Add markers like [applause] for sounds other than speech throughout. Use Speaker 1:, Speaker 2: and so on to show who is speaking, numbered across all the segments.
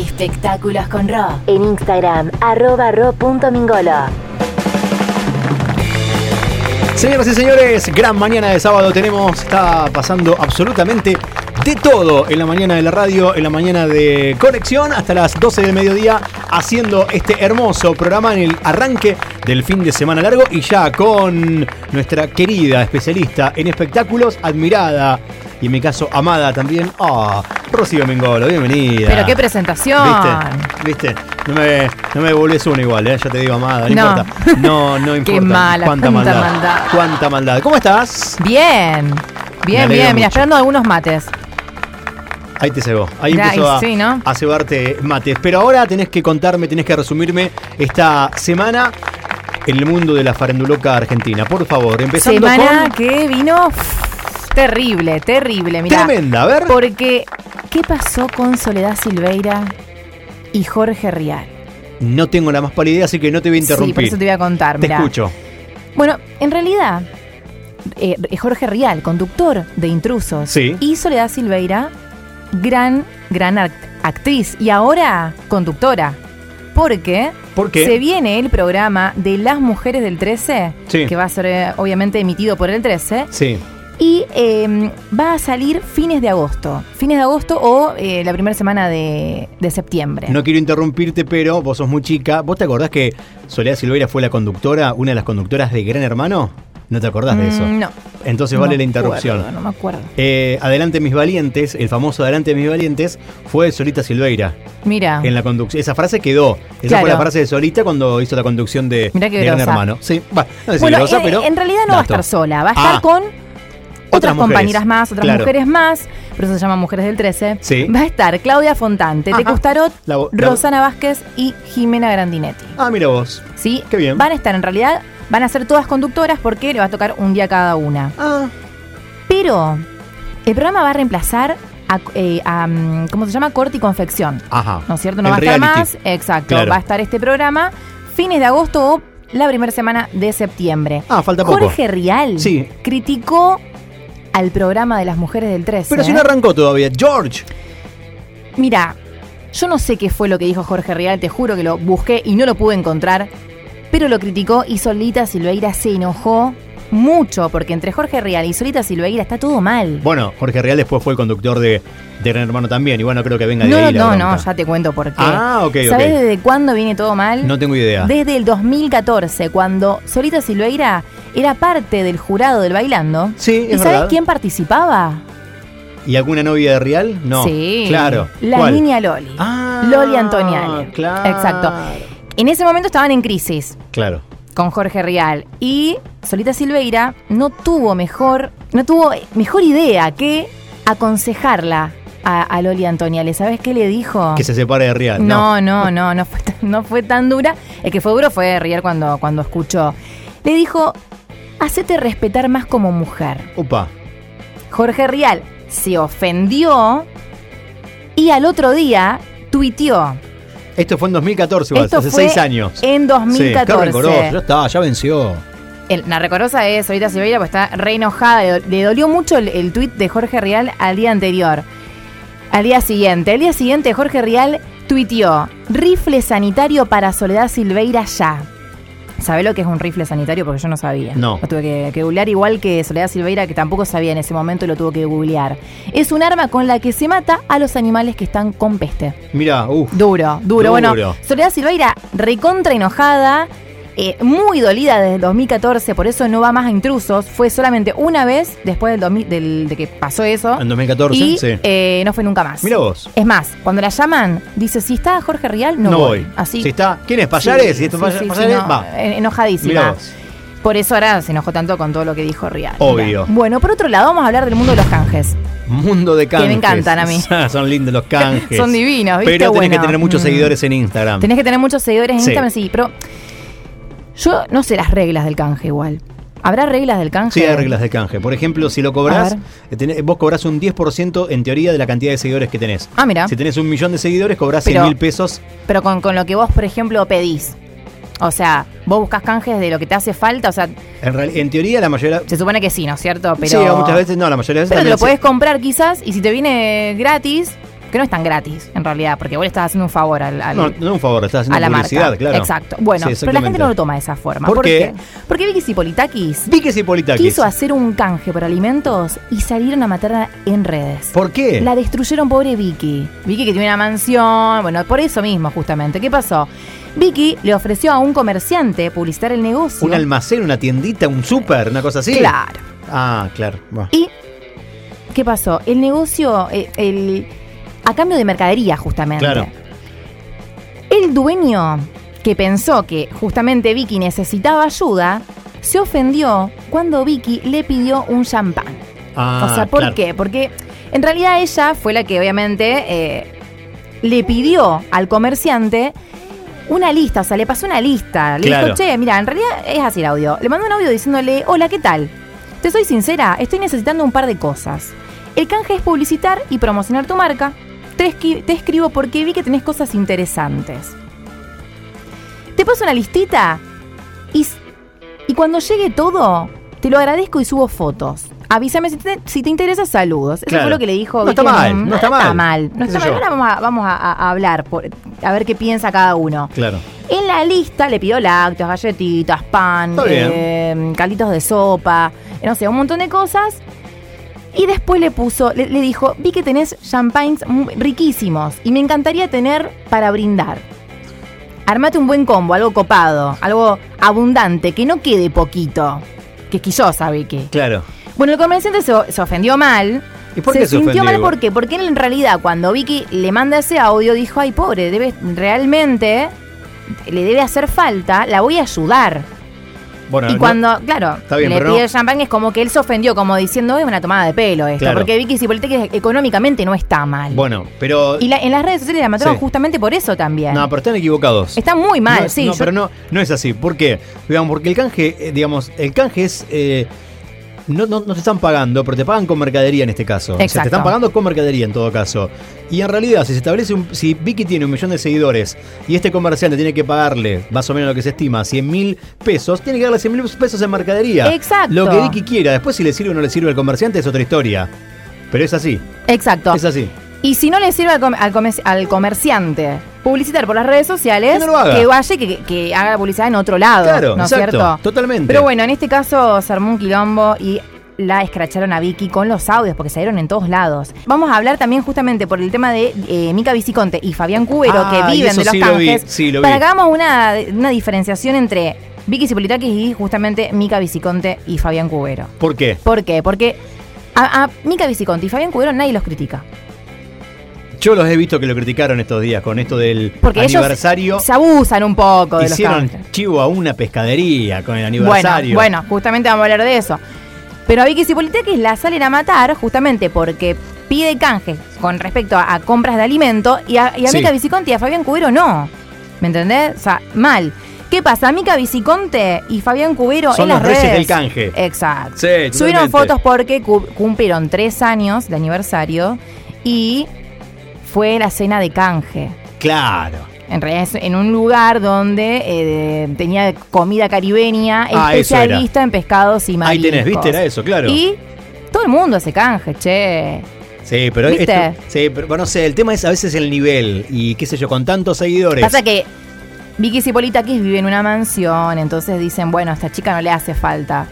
Speaker 1: Espectáculos con Ro. En Instagram, arroba ro.mingolo.
Speaker 2: Señoras y señores, gran mañana de sábado tenemos. Está pasando absolutamente de todo en la mañana de la radio, en la mañana de conexión, hasta las 12 del mediodía, haciendo este hermoso programa en el arranque del fin de semana largo y ya con nuestra querida especialista en espectáculos, admirada y en mi caso amada también, ah, Rocío Mengolo, bienvenida.
Speaker 3: Pero qué presentación.
Speaker 2: ¿Viste? ¿Viste? No me, no me volvés uno igual, ¿eh? ya te digo amada, no,
Speaker 3: No.
Speaker 2: importa. No, no [laughs] importa.
Speaker 3: Qué mala,
Speaker 2: cuánta,
Speaker 3: cuánta
Speaker 2: maldad.
Speaker 3: maldad.
Speaker 2: Cuánta maldad. ¿Cómo estás?
Speaker 3: Bien. Bien, bien. Mira, esperando algunos mates.
Speaker 2: Ahí te cebó. Ahí
Speaker 3: Ya,
Speaker 2: empezó a,
Speaker 3: sí, ¿no?
Speaker 2: a cebarte mates. Pero ahora tenés que contarme, tenés que resumirme esta semana el mundo de la faranduloca argentina. Por favor, empezando
Speaker 3: Semana
Speaker 2: con...
Speaker 3: que vino terrible, terrible. Mira,
Speaker 2: Tremenda, a ver.
Speaker 3: Porque, ¿qué pasó con Soledad Silveira y Jorge Rial?
Speaker 2: No tengo la más pálida idea, así que no te voy a interrumpir.
Speaker 3: Sí, por eso te voy a contar.
Speaker 2: Te
Speaker 3: Mirá.
Speaker 2: escucho.
Speaker 3: Bueno, en realidad, eh, Jorge Rial, conductor de Intrusos,
Speaker 2: Sí.
Speaker 3: y Soledad Silveira, gran, gran act- actriz y ahora conductora. Porque
Speaker 2: ¿Por qué?
Speaker 3: se viene el programa de las mujeres del 13,
Speaker 2: Sí.
Speaker 3: que va a ser eh, obviamente emitido por el 13,
Speaker 2: Sí.
Speaker 3: y eh, va a salir fines de agosto. Fines de agosto o eh, la primera semana de, de septiembre.
Speaker 2: No quiero interrumpirte, pero vos sos muy chica. ¿Vos te acordás que Soledad Silveira fue la conductora, una de las conductoras de Gran Hermano? ¿No te acordás de eso?
Speaker 3: Mm, no.
Speaker 2: Entonces
Speaker 3: No
Speaker 2: vale la interrupción.
Speaker 3: acuerdo, no me acuerdo.
Speaker 2: Eh, Adelante mis valientes, el famoso Adelante mis valientes, fue Solita Silveira
Speaker 3: Mira.
Speaker 2: en la conducción. Esa frase quedó. Esa.
Speaker 3: Claro.
Speaker 2: fue la frase de Solita cuando hizo la conducción de,
Speaker 3: Mirá
Speaker 2: de Gran. Hermano. Sí, va, no
Speaker 3: Bueno,
Speaker 2: grosa,
Speaker 3: en,
Speaker 2: pero.
Speaker 3: en realidad no va a estar sola, va a estar
Speaker 2: Ah.
Speaker 3: con otras, compañeras más, otras
Speaker 2: Claro.
Speaker 3: mujeres más, por eso se llama Mujeres del 13.
Speaker 2: Sí.
Speaker 3: Va a estar Claudia Fontante,
Speaker 2: vo- la-
Speaker 3: Rosana Vázquez y Jimena Grandinetti.
Speaker 2: Ah, mira vos.
Speaker 3: ¿Sí?
Speaker 2: Qué bien.
Speaker 3: Van a estar, en realidad, van a ser todas conductoras porque le va a tocar un día cada una.
Speaker 2: Ah,
Speaker 3: Pero el programa va a reemplazar a, eh, a, mm, ¿cómo se llama? Corte y confección.
Speaker 2: ajá.
Speaker 3: ¿No es cierto? No
Speaker 2: El
Speaker 3: va a estar
Speaker 2: reality.
Speaker 3: más. Exacto.
Speaker 2: Claro.
Speaker 3: Va a estar este programa fines de agosto o la primera semana de septiembre.
Speaker 2: Ah, falta poco.
Speaker 3: Jorge Rial
Speaker 2: Sí.
Speaker 3: criticó al programa de las mujeres del 13.
Speaker 2: Pero si no arrancó todavía. George.
Speaker 3: Mira, yo no sé qué fue lo que dijo Jorge Rial, te juro que lo busqué y no lo pude encontrar, pero lo criticó y Solita Silveira se enojó mucho porque entre Jorge Rial y Solita Silveira está todo mal.
Speaker 2: Bueno, Jorge Real después fue el conductor de, de Gran Hermano también. Y bueno, creo que venga de
Speaker 3: No,
Speaker 2: ahí la
Speaker 3: no,
Speaker 2: bronca.
Speaker 3: no, ya te cuento por qué.
Speaker 2: Ah, ok,
Speaker 3: ¿Sabes desde cuándo viene todo mal?
Speaker 2: No tengo idea.
Speaker 3: Desde el 2014, cuando Solita Silveira era parte del jurado del Bailando.
Speaker 2: Sí,
Speaker 3: ¿Y
Speaker 2: es
Speaker 3: sabes
Speaker 2: verdad.
Speaker 3: quién participaba?
Speaker 2: ¿Y alguna novia de Real? No.
Speaker 3: Sí.
Speaker 2: Claro.
Speaker 3: La
Speaker 2: ¿Cuál?
Speaker 3: niña Loli.
Speaker 2: Ah,
Speaker 3: Loli Antoniani.
Speaker 2: Claro.
Speaker 3: Exacto. En ese momento estaban en crisis
Speaker 2: Claro.
Speaker 3: con Jorge Rial y Solita Silveira no tuvo mejor, no tuvo mejor idea que aconsejarla a, a Loli Antoniale. ¿Sabes qué le dijo?
Speaker 2: Que se separe de Real.
Speaker 3: No, no, no, no fue tan, no fue tan dura. El que fue duro fue Rial cuando, cuando escuchó. Le dijo, hacete respetar más como mujer.
Speaker 2: Upa.
Speaker 3: Jorge Rial se ofendió y al otro día tuiteó.
Speaker 2: Esto fue en 2014, igual,
Speaker 3: Esto
Speaker 2: hace
Speaker 3: fue
Speaker 2: seis años.
Speaker 3: En
Speaker 2: Sí,
Speaker 3: 2014.
Speaker 2: qué rencoroso. Ya está, ya venció.
Speaker 3: El- la recorosa es Solita Silveira, pues está re enojada. Le, le dolió mucho el, el tuit de Jorge Rial al día anterior. Al día siguiente. Al día siguiente, Jorge Rial tuiteó: rifle sanitario para Soledad Silveira ya. ¿Sabe lo que es un rifle sanitario? Porque yo no sabía.
Speaker 2: No.
Speaker 3: Lo tuve que, que googlear igual que Soledad Silveira, que tampoco sabía en ese momento y lo tuvo que googlear. Es un arma con la que se mata a los animales que están con peste.
Speaker 2: Mira, uff.
Speaker 3: Duro, duro.
Speaker 2: Duro.
Speaker 3: Bueno, Soledad Silveira, recontra enojada, eh, muy dolida desde el 2014, por eso no va más a intrusos. Fue solamente una vez después del, 2000 del- de que pasó eso.
Speaker 2: En 2014,
Speaker 3: y
Speaker 2: sí.
Speaker 3: eh, no fue nunca más.
Speaker 2: Mira vos.
Speaker 3: Es más, cuando la llaman, dice, si está Jorge Rial, no,
Speaker 2: No, voy.
Speaker 3: Así.
Speaker 2: Si está. ¿Quién es? ¿Payares?
Speaker 3: Sí,
Speaker 2: si esto
Speaker 3: sí,
Speaker 2: es
Speaker 3: sí,
Speaker 2: Payares,
Speaker 3: no,
Speaker 2: va.
Speaker 3: eh, Enojadísima.
Speaker 2: Vos.
Speaker 3: Por eso ahora se enojó tanto con todo lo que dijo Rial.
Speaker 2: Obvio.
Speaker 3: Bueno, por otro lado, vamos a hablar del mundo de los canjes.
Speaker 2: Mundo de canjes.
Speaker 3: me encantan a mí. [laughs]
Speaker 2: Son lindos los canjes.
Speaker 3: Son divinos, ¿viste?
Speaker 2: Pero tenés que tener muchos
Speaker 3: mm.
Speaker 2: seguidores en Instagram.
Speaker 3: Tenés que tener muchos seguidores en
Speaker 2: Sí.
Speaker 3: Instagram, sí, pero yo no sé las reglas del canje igual. ¿Habrá reglas del canje?
Speaker 2: Sí, hay reglas de canje. Por ejemplo, si lo
Speaker 3: ver.
Speaker 2: eh, tenés- vos cobrás un 10% en teoría de la cantidad de seguidores que tenés.
Speaker 3: Ah, mira.
Speaker 2: Si tenés un millón de seguidores, cobrás 100
Speaker 3: Pero-
Speaker 2: mil pesos.
Speaker 3: Pero con, con lo que vos, por ejemplo, pedís. O sea, vos buscas canjes de lo que te hace falta, o sea,
Speaker 2: En, real- en teoría, la mayoría.
Speaker 3: se supone que sí, ¿no es cierto? Pero,
Speaker 2: sí, muchas veces no, la mayoría de veces
Speaker 3: Pero te lo
Speaker 2: se-
Speaker 3: puedes comprar quizás y si te viene gratis, que no es tan gratis, en realidad, porque vos le estás haciendo un favor al, al-
Speaker 2: No, no un favor, estás
Speaker 3: a
Speaker 2: haciendo
Speaker 3: la
Speaker 2: publicidad,
Speaker 3: marca.
Speaker 2: claro.
Speaker 3: Exacto. Bueno,
Speaker 2: Sí,
Speaker 3: pero la gente no lo toma de esa forma.
Speaker 2: ¿Por qué?
Speaker 3: Porque Vicky Cipolitakis
Speaker 2: Vicky
Speaker 3: quiso hacer un canje por alimentos y salieron a matarla en redes.
Speaker 2: ¿Por qué?
Speaker 3: La destruyeron, pobre Vicky. Vicky que tiene una mansión, bueno, por eso mismo justamente. ¿Qué pasó? Vicky le ofreció a un comerciante publicitar el negocio.
Speaker 2: ¿Un almacén, una tiendita, un súper, una cosa así?
Speaker 3: Claro.
Speaker 2: Ah, claro.
Speaker 3: ¿Y qué pasó? El negocio, eh, el, a cambio de mercadería justamente.
Speaker 2: Claro.
Speaker 3: El dueño, que pensó que justamente Vicky necesitaba ayuda, se ofendió cuando Vicky le pidió un champán.
Speaker 2: Ah,
Speaker 3: o sea, ¿por
Speaker 2: claro.
Speaker 3: qué? Porque en realidad ella fue la que obviamente eh, le pidió al comerciante una lista, o sea, le pasó una lista. Le
Speaker 2: Claro.
Speaker 3: dijo, che, mira, en realidad es así el audio. Le mandó un audio diciéndole, hola, ¿qué tal? Te soy sincera, estoy necesitando un par de cosas. El canje es publicitar y promocionar tu marca. Te, escribo porque vi que tenés cosas interesantes. Te paso una listita y, y cuando llegue todo, te lo agradezco y subo fotos. Avísame si te, si te interesa, saludos. Eso
Speaker 2: Claro.
Speaker 3: fue lo que le dijo.
Speaker 2: No está mal, no está mal.
Speaker 3: No
Speaker 2: ¿Qué
Speaker 3: está mal. Ahora vamos a, vamos a- a- a hablar, por- a ver qué piensa cada uno.
Speaker 2: Claro.
Speaker 3: En la lista le pidió lácteos, galletitas, pan, eh, calditos de sopa, eh, no sé, un montón de cosas. Y después le puso, le, le dijo, vi que tenés champagnes riquísimos y me encantaría tener para brindar. Armate un buen combo, algo copado, algo abundante, que no quede poquito. Que quillosa, Vicky.
Speaker 2: Claro.
Speaker 3: Bueno, el comerciante se, se ofendió mal.
Speaker 2: ¿Y por
Speaker 3: se
Speaker 2: qué se
Speaker 3: sintió
Speaker 2: ofendió?
Speaker 3: mal ¿por qué? Porque él en realidad cuando Vicky le manda ese audio dijo, ay pobre, debe realmente le debe hacer falta, la voy a ayudar.
Speaker 2: Bueno,
Speaker 3: y
Speaker 2: no-
Speaker 3: cuando, claro,
Speaker 2: bien,
Speaker 3: le pide
Speaker 2: no-
Speaker 3: el champán es como que él se ofendió, como diciendo, es una tomada de pelo esto.
Speaker 2: Claro.
Speaker 3: Porque Vicky Cipolitaki económicamente no está mal.
Speaker 2: Bueno, pero.
Speaker 3: y la- en las redes sociales la mataron
Speaker 2: Sí.
Speaker 3: justamente por eso también.
Speaker 2: No, pero están equivocados.
Speaker 3: Está muy mal,
Speaker 2: no,
Speaker 3: sí.
Speaker 2: no,
Speaker 3: yo-
Speaker 2: pero no, no es así. ¿Por qué? Digamos, porque el canje, eh, digamos, el canje es. eh, no, no, no te están pagando, pero te pagan con mercadería en este caso. O sea, te
Speaker 3: Exacto.
Speaker 2: están pagando con mercadería en todo caso. Y en realidad, si se establece un. Si Vicky tiene un millón de seguidores y este comerciante tiene que pagarle, más o menos lo que se estima, 100 mil pesos, tiene que darle 100 mil pesos en mercadería.
Speaker 3: Exacto.
Speaker 2: Lo que Vicky quiera. Después, si le sirve o no le sirve al comerciante, es otra historia. Pero es así.
Speaker 3: Exacto.
Speaker 2: Es así.
Speaker 3: Y si no le sirve al, com- al comer- al comerciante publicitar por las redes sociales,
Speaker 2: Que no lo haga.
Speaker 3: que vaya y que, que haga la publicidad en otro lado.
Speaker 2: Claro,
Speaker 3: ¿no es cierto?
Speaker 2: totalmente.
Speaker 3: Pero bueno, en este caso se armó un quilombo y la escracharon a Vicky con los audios porque salieron en todos lados. Vamos a hablar también justamente por el tema de eh, Mica Viciconte y Fabián Cubero
Speaker 2: Ah,
Speaker 3: que
Speaker 2: y
Speaker 3: viven de los
Speaker 2: sí lo
Speaker 3: canjes.
Speaker 2: sí, lo
Speaker 3: para que hagamos una, una diferenciación entre Vicky Cipolitakis y justamente Mica Viciconte y Fabián Cubero.
Speaker 2: ¿Por qué?
Speaker 3: ¿Por qué? Porque a, a Mica Viciconte y Fabián Cubero nadie los critica.
Speaker 2: Yo los he visto que lo criticaron estos días con esto del
Speaker 3: Porque
Speaker 2: aniversario.
Speaker 3: ellos se abusan un poco de los
Speaker 2: Hicieron
Speaker 3: canjes.
Speaker 2: chivo a una pescadería con el aniversario.
Speaker 3: bueno, justamente vamos a hablar de eso. Pero a Vicky Cipolitakis la salen a matar justamente porque pide canje con respecto a, a compras de alimento y a, y a
Speaker 2: Sí.
Speaker 3: Mica Viciconte y a Fabián Cubero no. ¿Me entendés? O sea, mal. ¿Qué pasa? Mica Viciconte y Fabián Cubero
Speaker 2: Son
Speaker 3: en las
Speaker 2: los
Speaker 3: redes.
Speaker 2: del canje.
Speaker 3: Exacto.
Speaker 2: Sí,
Speaker 3: Subieron fotos porque cu- cumplieron tres años de aniversario y fue la cena de canje.
Speaker 2: Claro.
Speaker 3: En realidad es en un lugar donde eh, tenía comida caribeña,
Speaker 2: Ah,
Speaker 3: especialista en pescados y
Speaker 2: Ahí
Speaker 3: mariscos.
Speaker 2: tenés, ¿viste? Era eso, claro.
Speaker 3: Y todo el mundo hace canje, che.
Speaker 2: Sí, pero
Speaker 3: ¿Viste?
Speaker 2: esto- sí, pero bueno, no sé, el tema es a veces el nivel y qué sé yo, con tantos seguidores.
Speaker 3: Pasa que Vicky Cipolitakis vive en una mansión, entonces dicen, bueno, a esta chica no le hace falta.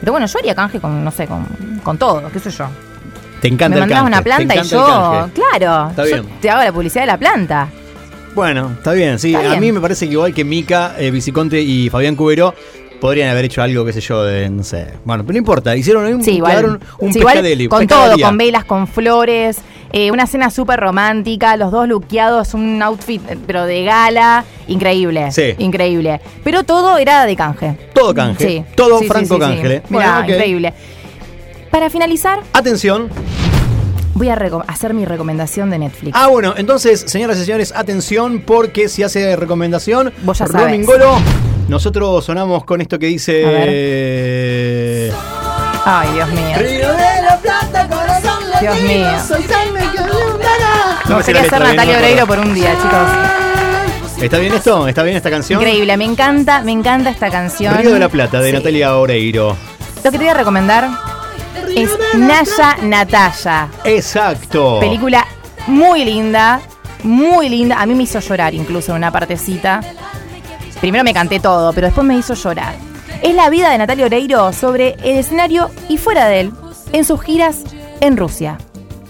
Speaker 3: Pero bueno, yo haría canje con, no sé, con, con todo, qué sé yo.
Speaker 2: Te encanta
Speaker 3: Me
Speaker 2: el canje.
Speaker 3: una planta y yo, claro,
Speaker 2: Está
Speaker 3: yo
Speaker 2: bien.
Speaker 3: te hago la publicidad de la planta.
Speaker 2: Bueno, está bien, sí.
Speaker 3: Está
Speaker 2: A
Speaker 3: bien.
Speaker 2: mí me parece que igual que Mica, eh, Viciconte y Fabián Cubero podrían haber hecho algo, qué sé yo, de, no sé. Bueno, pero no importa, hicieron un,
Speaker 3: Sí, igual.
Speaker 2: un
Speaker 3: Sí, igual con todo, con velas, con flores, eh, una cena súper romántica, los dos luqueados, un outfit, eh, pero de gala, increíble.
Speaker 2: Sí.
Speaker 3: Increíble. Pero todo era de canje.
Speaker 2: Todo canje.
Speaker 3: Sí.
Speaker 2: Todo franco
Speaker 3: sí, sí.
Speaker 2: canje.
Speaker 3: Mirá,
Speaker 2: Bueno,
Speaker 3: increíble. Para finalizar,
Speaker 2: Atención.
Speaker 3: Voy a hacer mi recomendación de Netflix.
Speaker 2: Ah, bueno, entonces, señoras y señores, atención, porque si hace recomendación,
Speaker 3: Vos ya
Speaker 2: Roaming
Speaker 3: sabés.
Speaker 2: Golo, nosotros sonamos con esto que dice.
Speaker 3: A ver. Ay, Dios mío.
Speaker 2: Río de la Plata, corazón
Speaker 3: Dios mío.
Speaker 2: soy.
Speaker 3: Me gustaría ser Natalia Oreiro por un día, chicos.
Speaker 2: ¿Está bien esto? ¿Está bien esta canción?
Speaker 3: Increíble, me encanta, me encanta esta canción.
Speaker 2: Río de la Plata, de
Speaker 3: Sí.
Speaker 2: Natalia Oreiro.
Speaker 3: Lo que te voy a recomendar es Naya Natalia.
Speaker 2: Exacto.
Speaker 3: Película muy linda, muy linda. A mí me hizo llorar incluso en una partecita. Primero me canté todo, pero después me hizo llorar. Es la vida de Natalia Oreiro sobre el escenario y fuera de él, en sus giras en Rusia.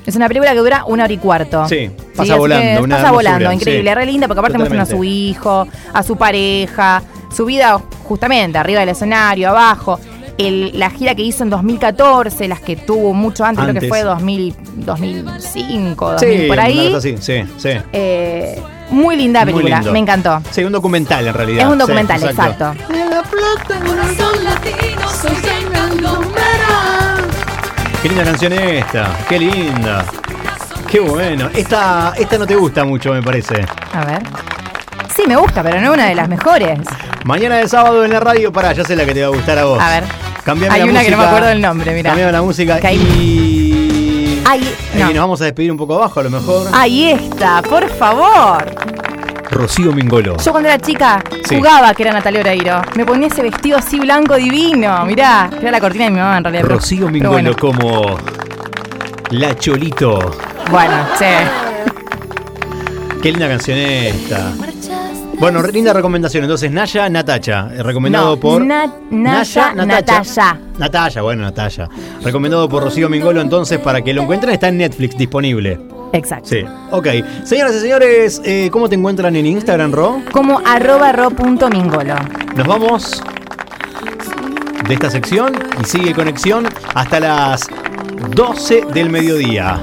Speaker 3: Es una película que dura una hora y cuarto.
Speaker 2: Sí, pasa volando,
Speaker 3: que
Speaker 2: una
Speaker 3: pasa
Speaker 2: hermosura,
Speaker 3: volando, increíble,
Speaker 2: sí.
Speaker 3: re linda, porque aparte muestran a su
Speaker 2: Totalmente.
Speaker 3: hijo, a su pareja, su vida justamente arriba del escenario, abajo. El- la gira que hizo en 2014, las que tuvo mucho antes, creo que fue 2000, 2005, 2000,
Speaker 2: Sí,
Speaker 3: por ahí.
Speaker 2: así, sí, sí.
Speaker 3: Eh, muy linda película, me encantó.
Speaker 2: Sí, un documental en realidad.
Speaker 3: Es un
Speaker 2: Sí,
Speaker 3: documental, exacto.
Speaker 2: Qué linda canción esta, qué linda. Qué bueno. Esta, esta no te gusta mucho, me parece.
Speaker 3: A ver. Sí, me gusta, pero no es una de las mejores.
Speaker 2: Mañana de sábado en la radio, pará, ya sé la que te va a gustar a vos.
Speaker 3: A ver.
Speaker 2: Cambiame
Speaker 3: Hay
Speaker 2: la
Speaker 3: una
Speaker 2: música.
Speaker 3: que no me acuerdo del nombre, mirá.
Speaker 2: Cambiame la música
Speaker 3: Que hay-
Speaker 2: y...
Speaker 3: Ahí,
Speaker 2: y
Speaker 3: no.
Speaker 2: nos vamos a despedir un poco abajo, a lo mejor.
Speaker 3: Ahí está, por favor.
Speaker 2: Rocío Mingolo.
Speaker 3: Yo cuando era chica
Speaker 2: Sí.
Speaker 3: jugaba que era Natalia Oreiro. Me ponía ese vestido así blanco divino. Mirá, era la cortina de mi mamá en realidad.
Speaker 2: Rocío
Speaker 3: pero
Speaker 2: Mingolo
Speaker 3: bueno.
Speaker 2: como La Cholito.
Speaker 3: Bueno, sí.
Speaker 2: Qué linda canción esta. Bueno, linda recomendación. Entonces, Naya Natacha. eh, Recomendado
Speaker 3: No,
Speaker 2: por.
Speaker 3: Na- Naya Natacha.
Speaker 2: Natacha, bueno, Natacha. Recomendado por Rocío Mingolo. Entonces, para que lo encuentren, está en Netflix disponible.
Speaker 3: Exacto.
Speaker 2: Sí, ok. Señoras y señores, eh, ¿cómo te encuentran en Instagram, Ro?
Speaker 3: Como arroba ro punto mingolo.
Speaker 2: Nos vamos de esta sección y sigue conexión hasta las 12 del mediodía.